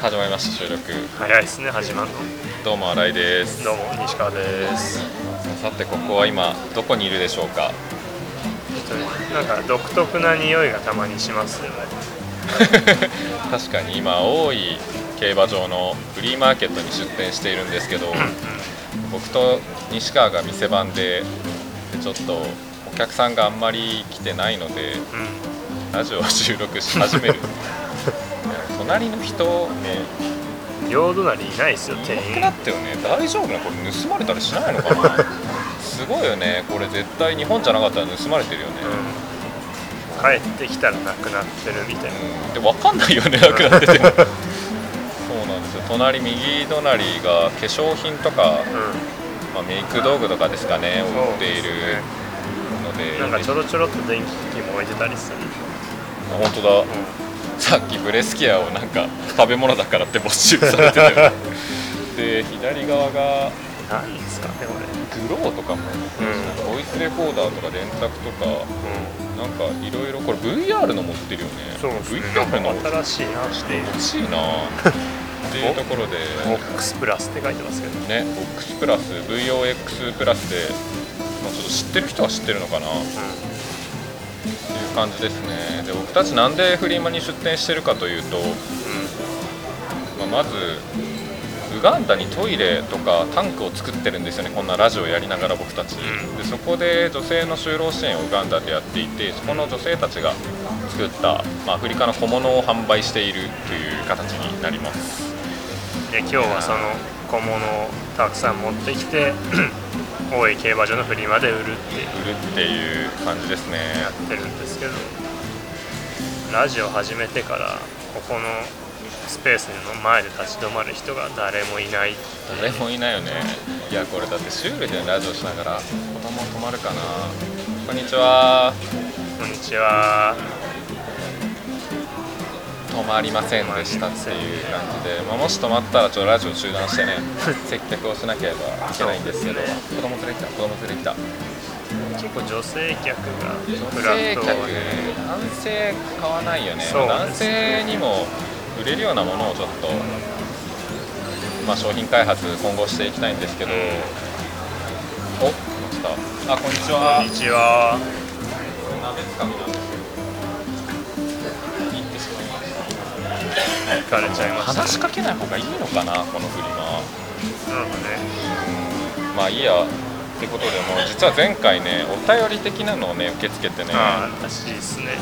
始まりました収録。早いですね始まるの。どうも新井です。どうも西川です。さてここは今どこにいるでしょうか？ちょっとなんか独特な匂いがたまにしますよね。確かに今大井競馬場のフリーマーケットに出店しているんですけど僕と西川が店番ででちょっとお客さんがあんまり来てないのでうん、ラジオを収録し始める 隣の人。ね。うん、両隣いないですよい店員。なくなったよね。大丈夫なの？これ盗まれたりしないのかな？すごいよね。これ絶対日本じゃなかったら盗まれてるよね、うん、帰ってきたらなくなってるみたいな。うん、で分かんないよね。なくなってて。そうなんですよ。隣右隣が化粧品とか、うまあ、メイク道具とかですかねん売っているので。なんかちょろちょろっと電気機も置いてたりする、あ本当だ、さっきブレスケアをなんか食べ物だからって没収されてたよ で左側が何ですかねこれ。グローとかも、うん。ボイスレコーダーとか電卓とかなんかいろいろこれ VR の持ってるよね。そうですね。VR の新しいなって。欲しいな。っていうところで。ボックスプラスって書いてますけど。ね、ボックスプラス VOX プラスで、まあ、ちょっと知ってる人は知ってるのかな。う感じですね。で僕たちなんでフリマに出店してるかというと、まあ、まずウガンダにトイレとかタンクを作ってるんですよね。こんなラジオやりながら僕たち、うん。でそこで女性の就労支援をウガンダでやっていてそこの女性たちが作った、まあ、アフリカの小物を販売しているという形になります。で今日はその小物をたくさん持ってきて大井競馬場のフリマで売るっていう。売るっていう感じですね。やってるんですけど。ラジオ始めてからここのスペースの前で立ち止まる人が誰もいない誰もいないよね。いやこれだってシュールでラジオしながら子供止まるかな。こんにちは。こんにちは止まりませんでしたっていう感じで、まあ、もし止まったらちょっとラジオ中断してね 接客をしなければいけないんですけど子供連れてきた子供連れてきた。結構女性客が女フラ性客ットをね男性買わないよね。そう。男性にも売れるようなものをちょっと、まあ、商品開発今後していきたいんですけど、お来た。あこんにちは。こんにちはした行かれちゃいました話しかけない方がいいのかなこのフリマなんかね。うん。まあいいやってことでもう実は前回ねお便り的なのをね受け付けてね。ああらしいですね。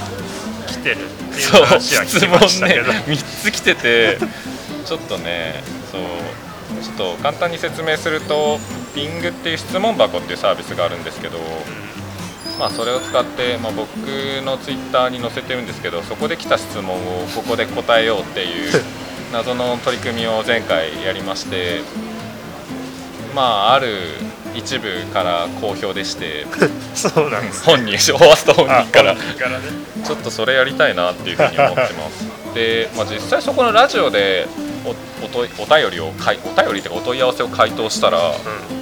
来てるっていう話は聞き質問ねましたけど、3つ来ててちょっとねそうちょっと簡単に説明するとピングっていう質問箱っていうサービスがあるんですけど、まあ、それを使って、まあ、僕のツイッターに載せてるんですけどそこで来た質問をここで答えようっていう 謎の取り組みを前回やりましてまあある一部から好評でして そうなんです本人オワスト本あ人からね。ちょっとそれやりたいなっていうふうに思ってます。で、まあ、実際そこのラジオでおおとお便りをかいお便りというかお問い合わせを回答したら、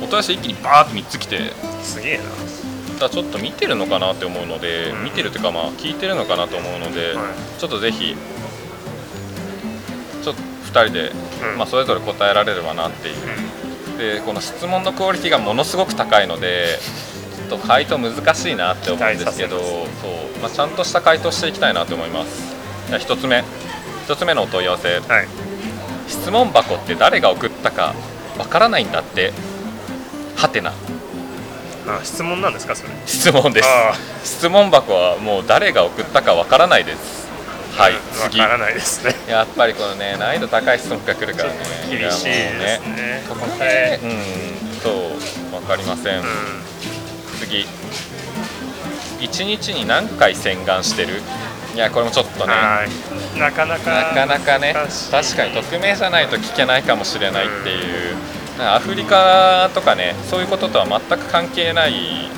お問い合わせ一気にバーッと3つ来て。すげえなだからちょっと見てるのかなって思うので、うん。見てるというかまあ聞いてるのかなと思うので、はい。ちょっとぜひちょっと2人で、うん。まあ、それぞれ答えられればなっていう。でこの質問のクオリティがものすごく高いのでちょっと回答難しいなって思うんですけどそう、まあ、ちゃんとした回答していきたいなと思います。じゃあ1つ目。1つ目のお問い合わせ。はい。質問箱って誰が送ったかわからないんだって。はてなあ質問なんですかそれ？質問です。あ質問箱はもう誰が送ったかわからないです。はいわ次。からないですね。やっぱりこのね難易度高い質問が来るからね。厳しいですね。ここ答ねえうんそうわかりません、う次。1日に何回洗顔してる？いやこれもちょっとんね。はい。なかなかなかなかね。確かに匿名じゃないと聞けないかもしれないっていう、アフリカとかねそういうこととは全く関係ない、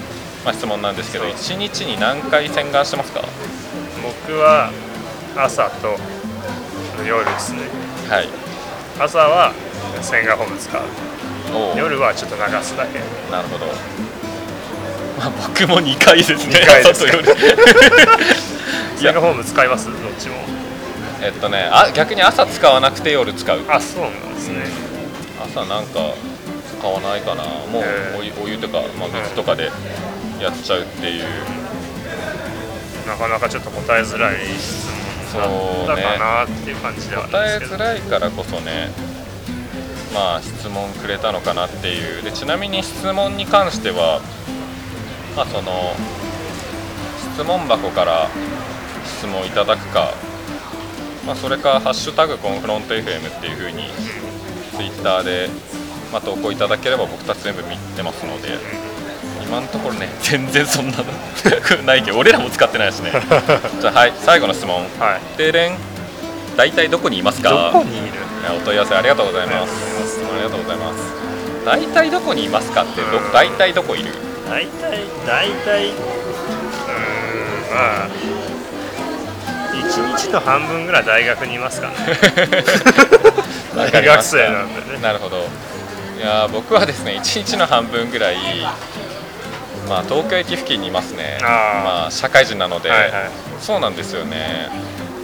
まあ、質問なんですけどそう。1日に何回洗顔してますか？僕は朝と夜ですね。はい。朝は洗顔フォーム使う。夜はちょっと流すだけ。なるほど、まあ、僕も2回ですね。二回です朝と夜。洗顔フォーム使います？どっちも。ええっとねあ逆に朝使わなくて夜使う。あそうなんですね、朝なんか使わないかな。もうお湯お湯とか、まあ、水とかでやっちゃうっていう。なかなかちょっと答えづらい質問だったかなっていう感じではあるん答えですけど。づらいからこそねまあ質問くれたのかなっていう。でちなみに質問に関してはまあその質問箱から質問いただくか、まあ、それか「ハッシュタグコンフロント FM」っていうふうにツイッターで、まあ、投稿いただければ僕たち全部見てますので今のところね全然そんなのないけど俺らも使ってないしね。じゃあはい最後の質問。はい。でれん大体どこにいますか？どこにいる？お問い合わせありがとうございます。ありがとうございます。ありがとうございます。大体どこにいますかってどうん。大体どこいる？大体大体うーんまあ1日の半分ぐらい大学にいますかね 大学生なんでね。なるほど。いやー僕はですね1日の半分ぐらいまあ東京駅付近にいますね。まあ社会人なので、はいはい。そうなんですよね。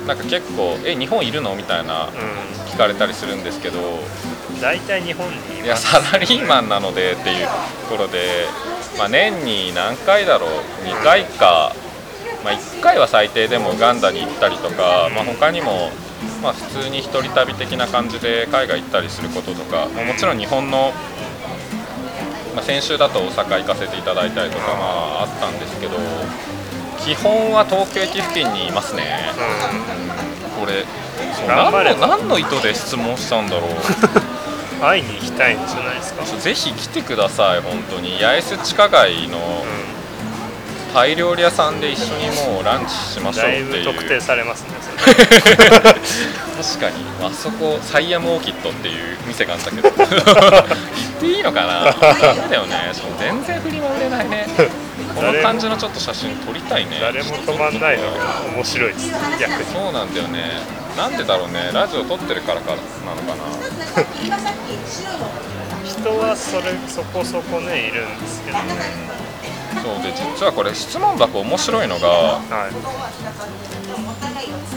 なんか結構「え日本いるの?」みたいなう聞かれたりするんですけど。ん大体日本にいいやサラリーマンなのでっていうところで、まあ、年に何回だろう？2回か、まあ、1回は最低でもウガンダに行ったりとか、まあ、他にも、まあ、普通に一人旅的な感じで海外行ったりすることとか、まあもちろん日本の、まあ、先週だと大阪行かせていただいたりとか、まあ、あったんですけど基本は東京駅付近にいますね。これそう何の何の意図で質問したんだろう。う ん会いに行きたいんじゃないですか？ぜひ来てください本当に。八重洲地下街のうタイ料理屋さんで一緒にもうランチしまんしょうっていう。特定されますね確かに。あそこサイアムオーキッドっていう店があったけど。行っていいのかな？ダメだよね。しかも全然振り回れないね。この感じのちょっと写真撮りたいね。誰も止まんないのが面白いです。逆に。そうなんだよね。なんでだろうね。ラジオ撮ってるからかなのかな？人はそれそこそこねいるんですけどねそうで実はこれ質問箱面白いのがはい。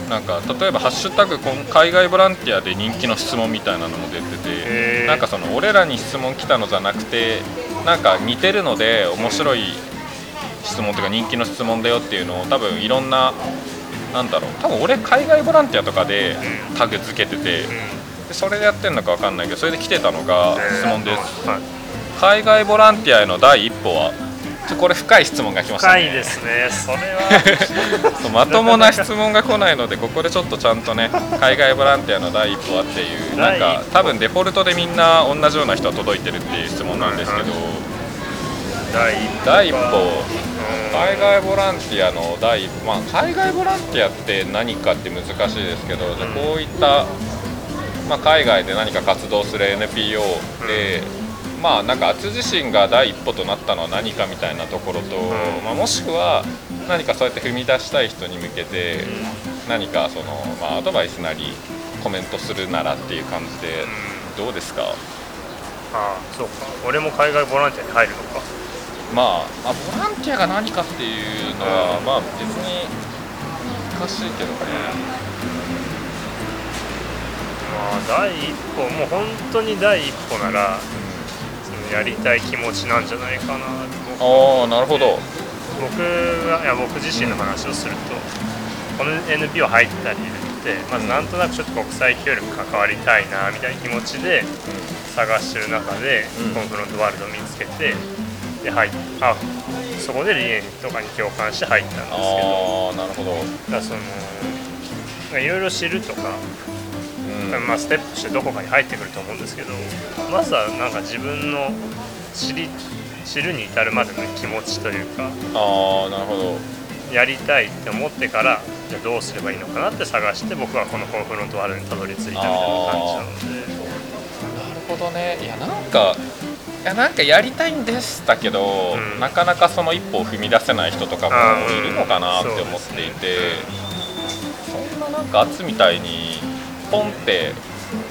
なんか例えば「ハッシュタグ海外ボランティア」で人気の質問みたいなのも出ててなんかその俺らに質問来たのじゃなくてなんか似てるので面白い質問というか人気の質問だよっていうのを多分いろんななんだろう多分俺海外ボランティアとかでうん。タグ付けててうん。でそれでやってるのか分かんないけどそれで来てたのが質問です。はい。海外ボランティアへの第一歩はちょこれ深い質問が来ましたね。深いですね。それは。まともな質問が来ないのでここでちょっとちゃんとね海外ボランティアの第一歩はっていうなんか多分デフォルトでみんな同じような人は届いてるっていう質問なんですけど。第一歩第一歩。うん海外ボランティアの第一歩まあ海外ボランティアって何かって難しいですけどじゃあこういった、まあ、海外で何か活動する NPO で、まあなんか厚自身が第一歩となったのは何かみたいなところと、んまあ、もしくは何かそうやって踏み出したい人に向けて何かその、まあ、アドバイスなりコメントするならっていう感じでどうですか、ああそうか。俺も海外ボランティアに入るのか。まあ、まあボランティアが何かっていうのは、うんまあ別に難しいけどね。まあ第一歩もう本当に第一歩ならやりたい気持ちなんじゃないかなああなるほど。僕がいや僕自身の話をするとこの NPO 入った理由ってまずなんとなくちょっと国際協力関わりたいなみたいな気持ちで探してる中で、うん。コンフロントワールドを見つけてで入っあそこで理念とかに共感して入ったんですけど。ああなるほど、だそのいろいろ知るとか、うんまあ、ステップしてどこかに入ってくると思うんですけどまずはなんか自分の知り知るに至るまでの気持ちというかああなるほど。やりたいって思ってからじゃあどうすればいいのかなって探して僕はこのコンフロントワールドにたどり着いたみたいな感じなので。なるほどね。いやなんかいやなんかやりたいんですだけど、うん。なかなかその一歩を踏み出せない人とかもいるのかなって思っていて、そんななんか圧みたいにポンって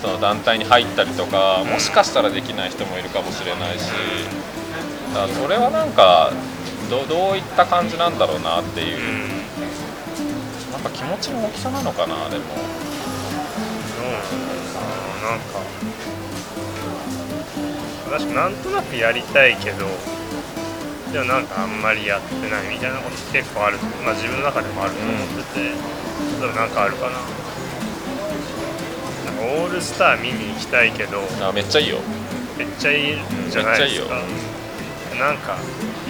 その団体に入ったりとかもしかしたらできない人もいるかもしれないしだからそれはなんかどどういった感じなんだろうなっていううんなんか気持ちの大きさなのかなでも。うんなんか。確かなんとなくやりたいけどでもなんかあんまりやってないみたいなこと結構あるまあ自分の中でもあると思ってて、例えばなんかあるかななんかオールスター見に行きたいけど。あめっちゃいいよ。めっちゃいいじゃないですか。なんか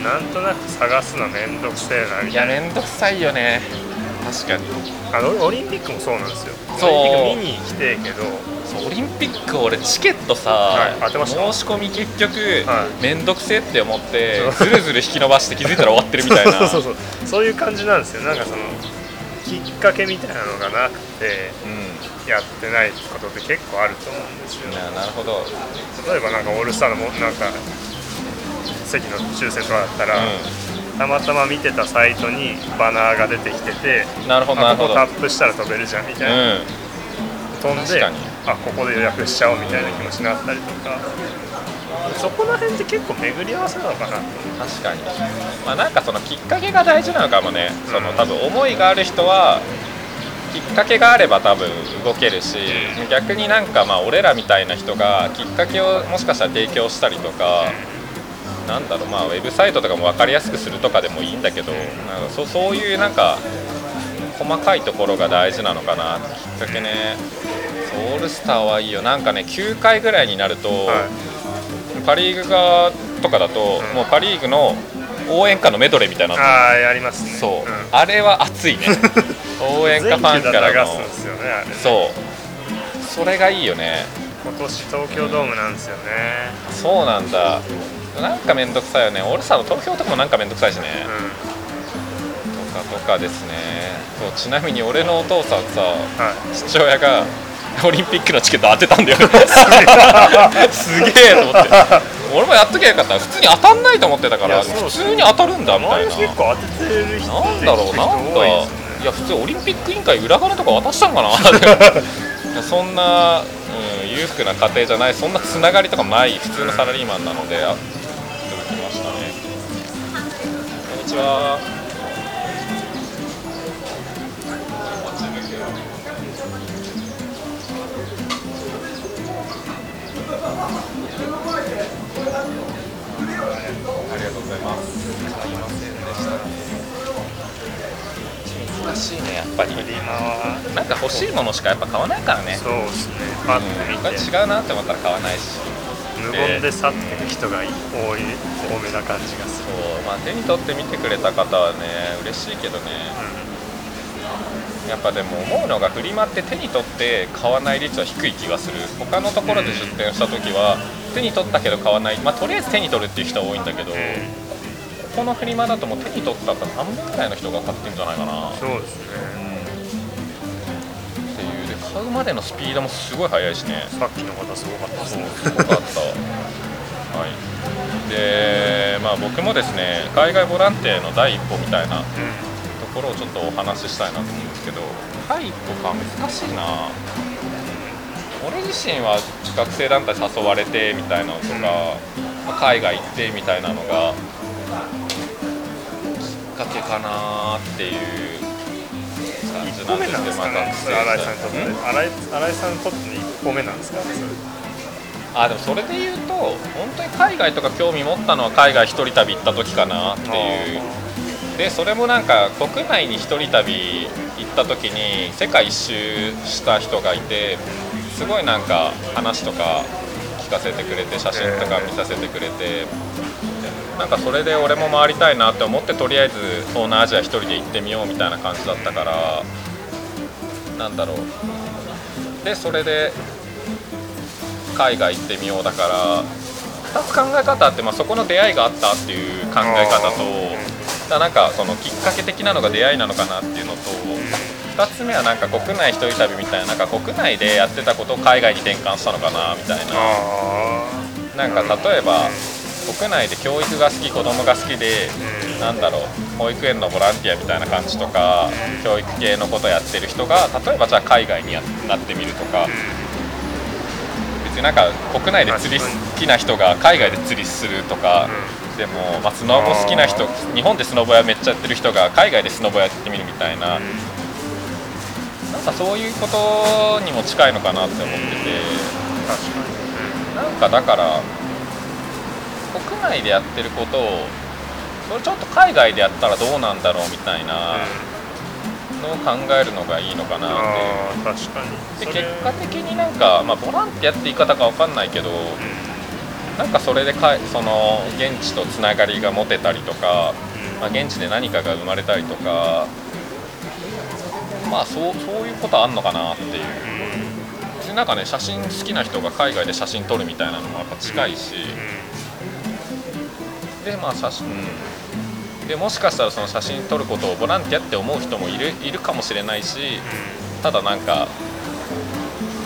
なんとなく探すのめんどくせえなみいやたいなめんどくさいよね。確かに。あのオリンピックもそうなんですよ。そう。オリンピック見に行きてえけど。そうオリンピック俺チケットさ、はい申し込み結局、はめんどくせえって思ってずるずる引き伸ばして気づいたら終わってるみたいな。そうそうそう。そういう感じなんですよ。なんかそのきっかけみたいなのがなくてうん。やってないことって結構あると思うんですよ。いやなるほど、例えばなんかオールスターのもなんか席の抽選とかだったら、たまたま見てたサイトにバナーが出てきててうん、なるほどなるほど。あここタップしたら飛べるじゃんみたいな、うん。飛んであここで予約しちゃおうみたいな気持ちになったりとかそこら辺って結構巡り合わせなのかなと確かに。まあなんかそのきっかけが大事なのかもね、その多分思いがある人はきっかけがあれば多分動けるし逆になんかまあ俺らみたいな人がきっかけをもしかしたら提供したりとかなんだろうまあウェブサイトとかも分かりやすくするとかでもいいんだけどなんかそそういうなんか細かいところが大事なのかなきっかけね。オールスターはいいよ。なんかね9回ぐらいになると、はパ・リーグ側とかだと、うん。もうパ・リーグの応援歌のメドレーみたいなの。ああやりますね。そう、ん。あれは熱いね。応援歌ファンからの。で流すんですよねね。そう。それがいいよね。今年東京ドームなんですよね。そうなんだ。なんかめんどくさいよね。俺さ投票とかもなんかめんどくさいしね、うとかとかですね。そうちなみに俺のお父さんさんはい。父親がオリンピックのチケット当てたんだよすげえ。と思って。俺もやっときゃよかった。普通に当たんないと思ってたから普通に当たるんだみたいな。結構当ててる人なんだろうな。んか多いや普通オリンピック委員会裏金とか渡したんかなそんな、うん、裕福な家庭じゃない。そんなつながりとかもない。普通のサラリーマンなのであいただきましたね。こんにちはありがとうございます。買いませんでした難しいねやっぱり。なんか欲しいものしかやっぱ買わないからねそうですねパッと見て、うん、違うなって思ったら買わないし無言で去っていく人が多い多めな感じがすそる、う。まあ手に取って見てくれた方はね嬉しいけどねやっぱでも思うのがフリマって手に取って買わない率は低い気がする。他のところで出店した時は手に取ったけど買わない。まあとりあえず手に取るっていう人は多いんだけど、ここのフリマだともう手に取ったら半分ぐらいの人が買ってんじゃないかな。そうですね。っていう。で買うまでのスピードもすごい速いしね。さっきの方すごかったですね。すごかった。はい。でまあ僕もですね海外ボランティアの第一歩みたいなところをちょっとお話ししたいなと思うんですけど第一歩か難しいな。俺自身は学生団体誘われてみたいなのとか、まあ海外行ってみたいなのがきっかけかなっていう感じなんですなんですかね？学それ新井さんにとって。ん？新井新井さんにとっての一歩目なんですかね？それ。あでもそれで言うと本当に海外とか興味持ったのは海外一人旅行った時かなっていうでそれもなんか国内に一人旅行った時に世界一周した人がいてすごいなんか話とか聞かせてくれて写真とか見させてくれてなんかそれで俺も回りたいなって思ってとりあえず東南アジア一人で行ってみようみたいな感じだったからなんだろう。でそれで海外行ってみようだから2つ考え方あって、まあ、そこの出会いがあったっていう考え方とだなんかそのきっかけ的なのが出会いなのかなっていうのと2つ目はなんか国内一人旅みたいななんか国内でやってたことを海外に転換したのかなみたいな。あなんか例えば国内で教育が好き子供が好きでうん。なんだろう保育園のボランティアみたいな感じとか教育系のことやってる人が例えばじゃあ海外にやなってみるとか。別になんか国内で釣り好きな人が海外で釣りするとかでも、まあ、スノボ好きな人日本でスノボやめっちゃやってる人が海外でスノボやってみるみたいな。なんかそういうことにも近いのかなって思ってて。確かなんかだから国内でやってることをそれちょっと海外でやったらどうなんだろうみたいなに、のを考えるのがいいのかなって確かに。で結果的になんか、まあ、ボランティアって言い方か分かんないけどなんかそれでかいその現地とつながりが持てたりとか、まあ、現地で何かが生まれたりとかまあそうそういうことあんのかなっていう。うなんかね写真好きな人が海外で写真撮るみたいなのもやっぱ近いし、でまあ写真、うんでもしかしたらその写真撮ることをボランティアって思う人もいるいるかもしれないしただなんか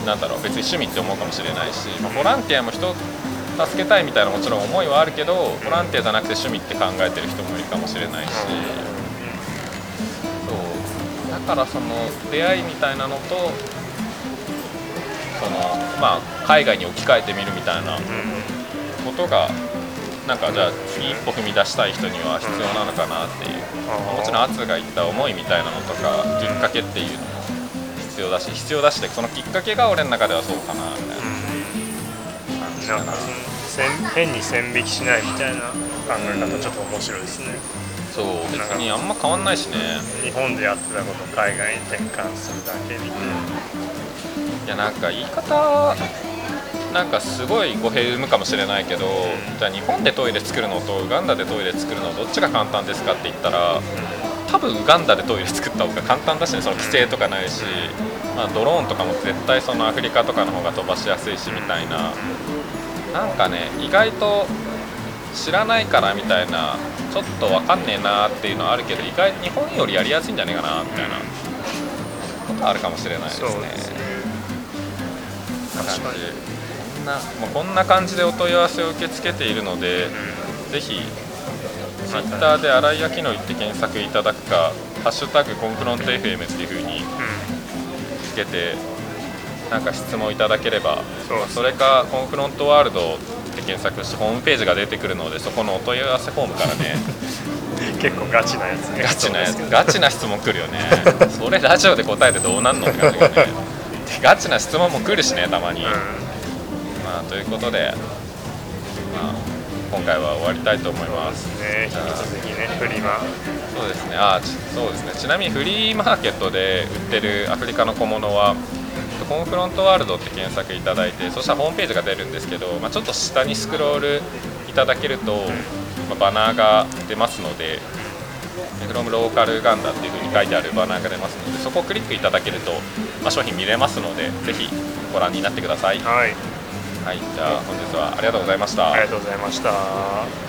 なんだろう別に趣味って思うかもしれないし、まあボランティアも人助けたいみたいなもちろん思いはあるけどボランティアじゃなくて趣味って考えてる人もいるかもしれないし、そう。だからその出会いみたいなのとそのまあ海外に置き換えてみるみたいなことがなんかじゃあ次一歩踏み出したい人には必要なのかなっていう。もちろんアツが言った思いみたいなのとかきっかけっていうのも必要だし必要だしでそのきっかけが俺の中ではそうかなみたいな感じかな変に線引きしないみたいな考え方ちょっと面白いですね。そう別にあんま変わんないしね。日本でやってたことを海外に転換するだけみたいいやなんか言い方なんかすごい語弊生むかもしれないけど、じゃあ日本でトイレ作るのとウガンダでトイレ作るのどっちが簡単ですかって言ったら多分ウガンダでトイレ作った方が簡単だしねその規制とかないし、まあ、ドローンとかも絶対そのアフリカとかの方が飛ばしやすいしみたいななんかね意外と知らないからみたいなちょっと分かんねえなっていうのはあるけど意外に日本よりやりやすいんじゃないかなみたいなことあるかもしれないですね。感じ。こんなもうこんな感じでお問い合わせを受け付けているので、ぜひツイッターで新井明乃って検索いただくか「ハッシュタグコンフロント FM」っていう風につけてなんか質問いただければそれかコンフロントワールドって検索してホームページが出てくるのでそこのお問い合わせフォームからね。結構ガチなやつね。ガチなやつガチな質問来るよね。それラジオで答えてどうなんのって感じだよね。でガチな質問も来るしねたまに、うん。まあ、ということで、まあ、今回は終わりたいと思います。ね。引き続きねフリマ。そうですね。あちそうですね。ちなみにフリーマーケットで売ってるアフリカの小物はコンフロントワールドって検索いただいてそしたらホームページが出るんですけど、まあ、ちょっと下にスクロールいただけると、まあ、バナーが出ますので「フロムローカルガンダ」っていうふうに書いてあるバナーが出ますのでそこをクリックいただけると、まあ、商品見れますのでぜひご覧になってください。はい。はい、じゃあ本日はありがとうございました。ありがとうございました